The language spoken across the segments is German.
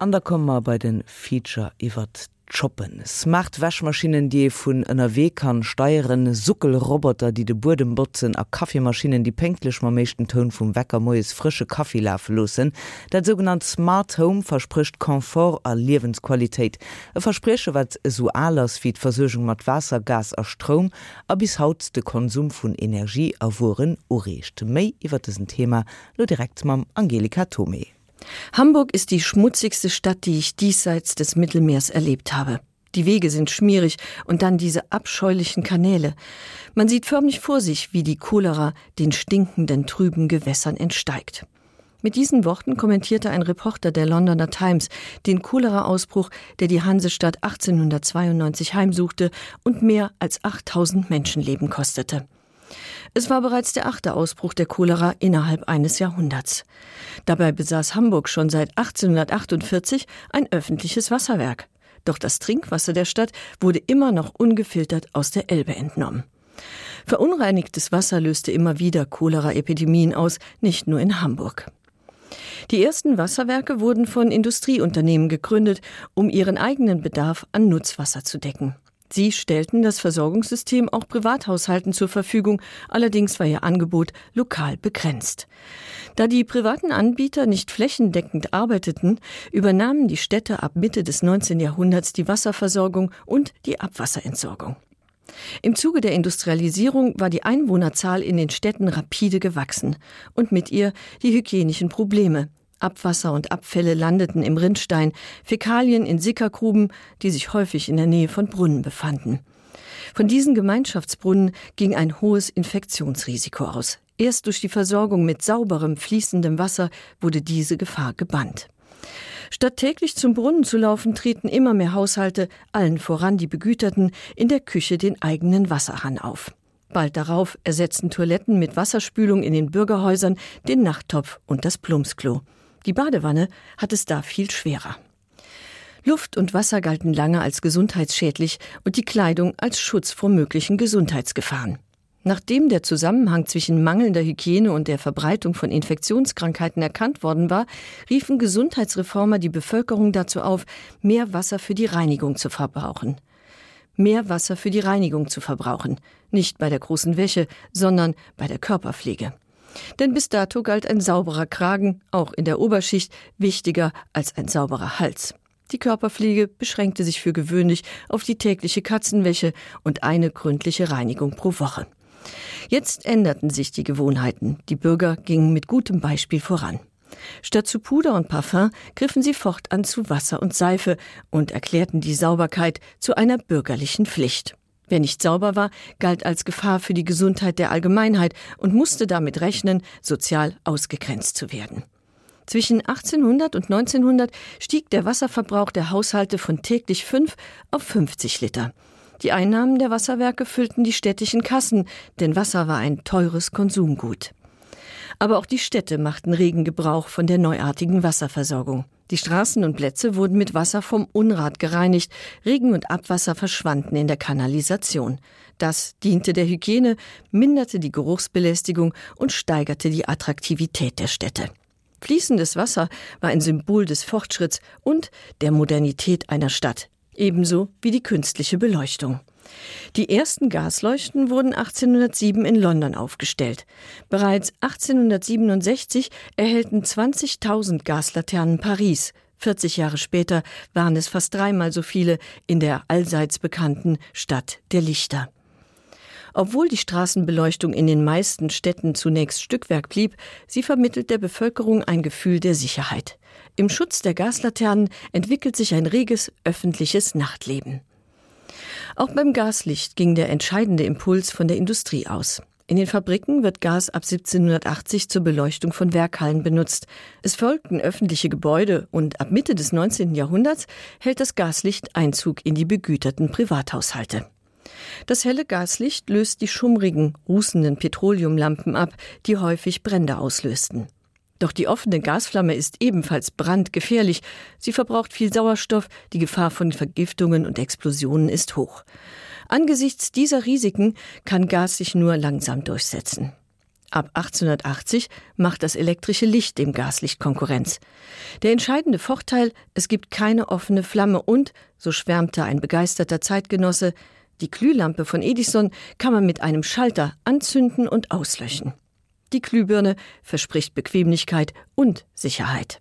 Anderkommer bei den Feature iwwer choppen. Smart Wäschmaschinen, die vun NRW kann steieren, Suckelroboter, die de Burdem botzen a Kaffeemaschinen, die penklech ma meeschten Ton vum Wecker moes frische Kaffeelaf losen. Dat son Smart Home verspricht Komfort a Liwensqualitätit. E verspreche wat so alers wie d Versøchung mat Wasser, Gas a Strom, a bis haut de Konsum vun Energie awoen orecht méi iwwer dessen Thema lo direkt mam Angelika Tomei. Hamburg ist die schmutzigste Stadt, die ich diesseits des Mittelmeers erlebt habe. Die Wege sind schmierig und dann diese abscheulichen Kanäle. Man sieht förmlich vor sich, wie die Cholera den stinkenden trüben Gewässern entsteigt. Mit diesen Worten kommentierte ein Reporter der Londoner Times den Cholera-Ausbruch, der die Hansestadt 1892 heimsuchte und mehr als 8000 Menschenleben kostete. Es war bereits der achte Ausbruch der Cholera innerhalb eines Jahrhunderts. Dabei besaß Hamburg schon seit 1848 ein öffentliches Wasserwerk. Doch das Trinkwasser der Stadt wurde immer noch ungefiltert aus der Elbe entnommen. Verunreinigtes Wasser löste immer wieder Cholera-Epidemien aus, nicht nur in Hamburg. Die ersten Wasserwerke wurden von Industrieunternehmen gegründet, um ihren eigenen Bedarf an Nutzwasser zu decken. Sie stellten das Versorgungssystem auch Privathaushalten zur Verfügung, allerdings war ihr Angebot lokal begrenzt. Da die privaten Anbieter nicht flächendeckend arbeiteten, übernahmen die Städte ab Mitte des 19. Jahrhunderts die Wasserversorgung und die Abwasserentsorgung. Im Zuge der Industrialisierung war die Einwohnerzahl in den Städten rapide gewachsen und mit ihr die hygienischen Probleme, Abwasser und Abfälle landeten im Rindstein, Fäkalien in Sickergruben, die sich häufig in der Nähe von Brunnen befanden. Von diesen Gemeinschaftsbrunnen ging ein hohes Infektionsrisiko aus. Erst durch die Versorgung mit sauberem, fließendem Wasser wurde diese Gefahr gebannt. Statt täglich zum Brunnen zu laufen, treten immer mehr Haushalte, allen voran die Begüterten, in der Küche den eigenen Wasserhahn auf. Bald darauf ersetzten Toiletten mit Wasserspülung in den Bürgerhäusern den Nachttopf und das Plumpsklo. Die Badewanne hat es da viel schwerer. Luft und Wasser galten lange als gesundheitsschädlich und die Kleidung als Schutz vor möglichen Gesundheitsgefahren. Nachdem der Zusammenhang zwischen mangelnder Hygiene und der Verbreitung von Infektionskrankheiten erkannt worden war, riefen Gesundheitsreformer die Bevölkerung dazu auf, mehr Wasser für die Reinigung zu verbrauchen. Mehr Wasser für die Reinigung zu verbrauchen, nicht bei der großen Wäsche, sondern bei der Körperpflege. Denn bis dato galt ein sauberer Kragen, auch in der Oberschicht, wichtiger als ein sauberer Hals. Die Körperpflege beschränkte sich für gewöhnlich auf die tägliche Katzenwäsche und eine gründliche Reinigung pro Woche. Jetzt änderten sich die Gewohnheiten. Die Bürger gingen mit gutem Beispiel voran. Statt zu Puder und Parfum griffen sie fortan zu Wasser und Seife und erklärten die Sauberkeit zu einer bürgerlichen Pflicht. Wer nicht sauber war, galt als Gefahr für die Gesundheit der Allgemeinheit und musste damit rechnen, sozial ausgegrenzt zu werden. Zwischen 1800 und 1900 stieg der Wasserverbrauch der Haushalte von täglich 5 auf 50 Liter. Die Einnahmen der Wasserwerke füllten die städtischen Kassen, denn Wasser war ein teures Konsumgut. Aber auch die Städte machten regen Gebrauch von der neuartigen Wasserversorgung. Die Straßen und Plätze wurden mit Wasser vom Unrat gereinigt, Regen und Abwasser verschwanden in der Kanalisation. Das diente der Hygiene, minderte die Geruchsbelästigung und steigerte die Attraktivität der Städte. Fließendes Wasser war ein Symbol des Fortschritts und der Modernität einer Stadt, ebenso wie die künstliche Beleuchtung. Die ersten Gasleuchten wurden 1807 in London aufgestellt. Bereits 1867 erhellten 20.000 Gaslaternen Paris. 40 Jahre später waren es fast dreimal so viele in der allseits bekannten Stadt der Lichter. Obwohl die Straßenbeleuchtung in den meisten Städten zunächst Stückwerk blieb, sie vermittelt der Bevölkerung ein Gefühl der Sicherheit. Im Schutz der Gaslaternen entwickelt sich ein reges öffentliches Nachtleben. Auch beim Gaslicht ging der entscheidende Impuls von der Industrie aus. In den Fabriken wird Gas ab 1780 zur Beleuchtung von Werkhallen benutzt. Es folgten öffentliche Gebäude und ab Mitte des 19. Jahrhunderts hält das Gaslicht Einzug in die begüterten Privathaushalte. Das helle Gaslicht löst die schummrigen, rußenden Petroleumlampen ab, die häufig Brände auslösten. Doch die offene Gasflamme ist ebenfalls brandgefährlich. Sie verbraucht viel Sauerstoff, die Gefahr von Vergiftungen und Explosionen ist hoch. Angesichts dieser Risiken kann Gas sich nur langsam durchsetzen. Ab 1880 macht das elektrische Licht dem Gaslicht Konkurrenz. Der entscheidende Vorteil, es gibt keine offene Flamme und, so schwärmte ein begeisterter Zeitgenosse, die Glühlampe von Edison kann man mit einem Schalter anzünden und auslöschen. Die Glühbirne verspricht Bequemlichkeit und Sicherheit.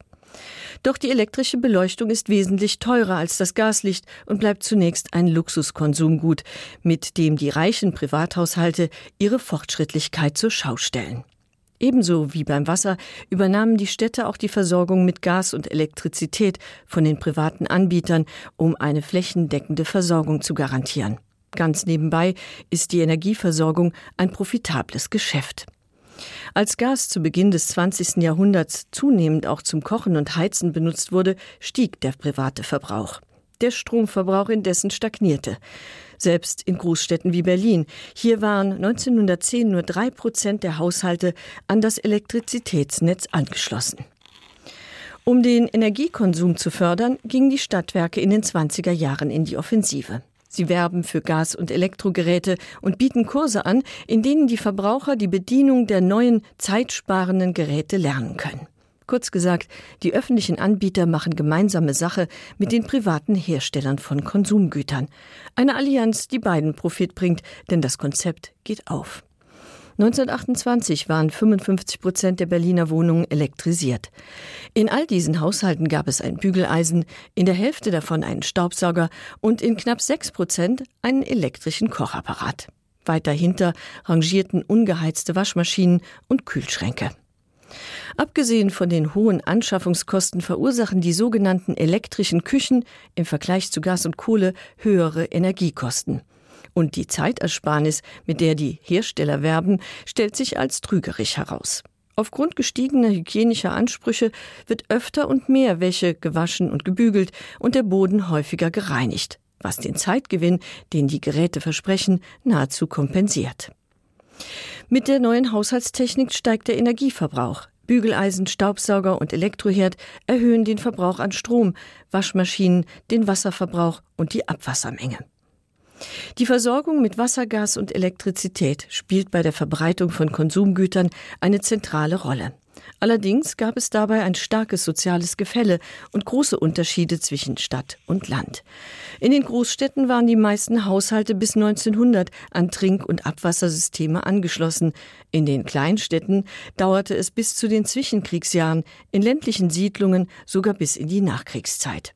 Doch die elektrische Beleuchtung ist wesentlich teurer als das Gaslicht und bleibt zunächst ein Luxuskonsumgut, mit dem die reichen Privathaushalte ihre Fortschrittlichkeit zur Schau stellen. Ebenso wie beim Wasser übernahmen die Städte auch die Versorgung mit Gas und Elektrizität von den privaten Anbietern, um eine flächendeckende Versorgung zu garantieren. Ganz nebenbei ist die Energieversorgung ein profitables Geschäft. Als Gas zu Beginn des 20. Jahrhunderts zunehmend auch zum Kochen und Heizen benutzt wurde, stieg der private Verbrauch. Der Stromverbrauch indessen stagnierte. Selbst in Großstädten wie Berlin. Hier waren 1910 nur drei Prozent der Haushalte an das Elektrizitätsnetz angeschlossen. Um den Energiekonsum zu fördern, gingen die Stadtwerke in den 20er Jahren in die Offensive. Sie werben für Gas- und Elektrogeräte und bieten Kurse an, in denen die Verbraucher die Bedienung der neuen zeitsparenden Geräte lernen können. Kurz gesagt, die öffentlichen Anbieter machen gemeinsame Sache mit den privaten Herstellern von Konsumgütern. Eine Allianz, die beiden Profit bringt, denn das Konzept geht auf. 1928 waren 55 Prozent der Berliner Wohnungen elektrisiert. In all diesen Haushalten gab es ein Bügeleisen, in der Hälfte davon einen Staubsauger und in knapp sechs Prozent einen elektrischen Kochapparat. Weiter hinter rangierten ungeheizte Waschmaschinen und Kühlschränke. Abgesehen von den hohen Anschaffungskosten verursachen die sogenannten elektrischen Küchen im Vergleich zu Gas und Kohle höhere Energiekosten. Und die Zeitersparnis, mit der die Hersteller werben, stellt sich als trügerisch heraus. Aufgrund gestiegener hygienischer Ansprüche wird öfter und mehr Wäsche gewaschen und gebügelt und der Boden häufiger gereinigt, was den Zeitgewinn, den die Geräte versprechen, nahezu kompensiert. Mit der neuen Haushaltstechnik steigt der Energieverbrauch. Bügeleisen, Staubsauger und Elektroherd erhöhen den Verbrauch an Strom, Waschmaschinen, den Wasserverbrauch und die Abwassermenge. Die Versorgung mit Wassergas und Elektrizität spielt bei der Verbreitung von Konsumgütern eine zentrale Rolle. Allerdings gab es dabei ein starkes soziales Gefälle und große Unterschiede zwischen Stadt und Land. In den Großstädten waren die meisten Haushalte bis 1900 an Trink- und Abwassersysteme angeschlossen. In den Kleinstädten dauerte es bis zu den Zwischenkriegsjahren, in ländlichen Siedlungen sogar bis in die Nachkriegszeit.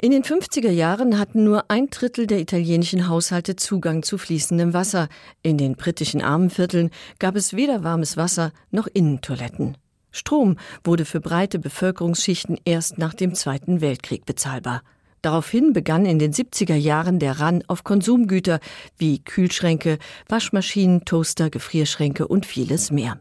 In den 50er Jahren hatten nur ein Drittel der italienischen Haushalte Zugang zu fließendem Wasser. In den britischen Armenvierteln gab es weder warmes Wasser noch Innentoiletten. Strom wurde für breite Bevölkerungsschichten erst nach dem Zweiten Weltkrieg bezahlbar. Daraufhin begann in den 70er Jahren der Ran auf Konsumgüter wie Kühlschränke, Waschmaschinen, Toaster, Gefrierschränke und vieles mehr.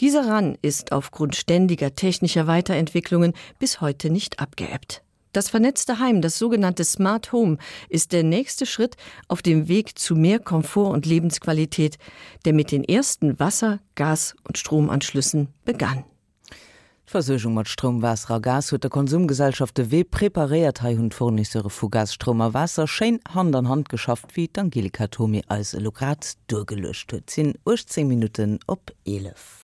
Dieser Ran ist aufgrund ständiger technischer Weiterentwicklungen bis heute nicht abgeebbt. Das vernetzte Heim, das sogenannte Smart Home, ist der nächste Schritt auf dem Weg zu mehr Komfort und Lebensqualität, der mit den ersten Wasser-, Gas- und Stromanschlüssen begann. Versøchung mat Stromwasser Gas huet der Konsumgesellschaft we prepariert ha hun Fornisseure vu Gasstromer Wasser Schein Hand an Hand geschafft wie Angelika Tomi als Lokrat durchgelöscht huet sinn 10 Minuten op 11.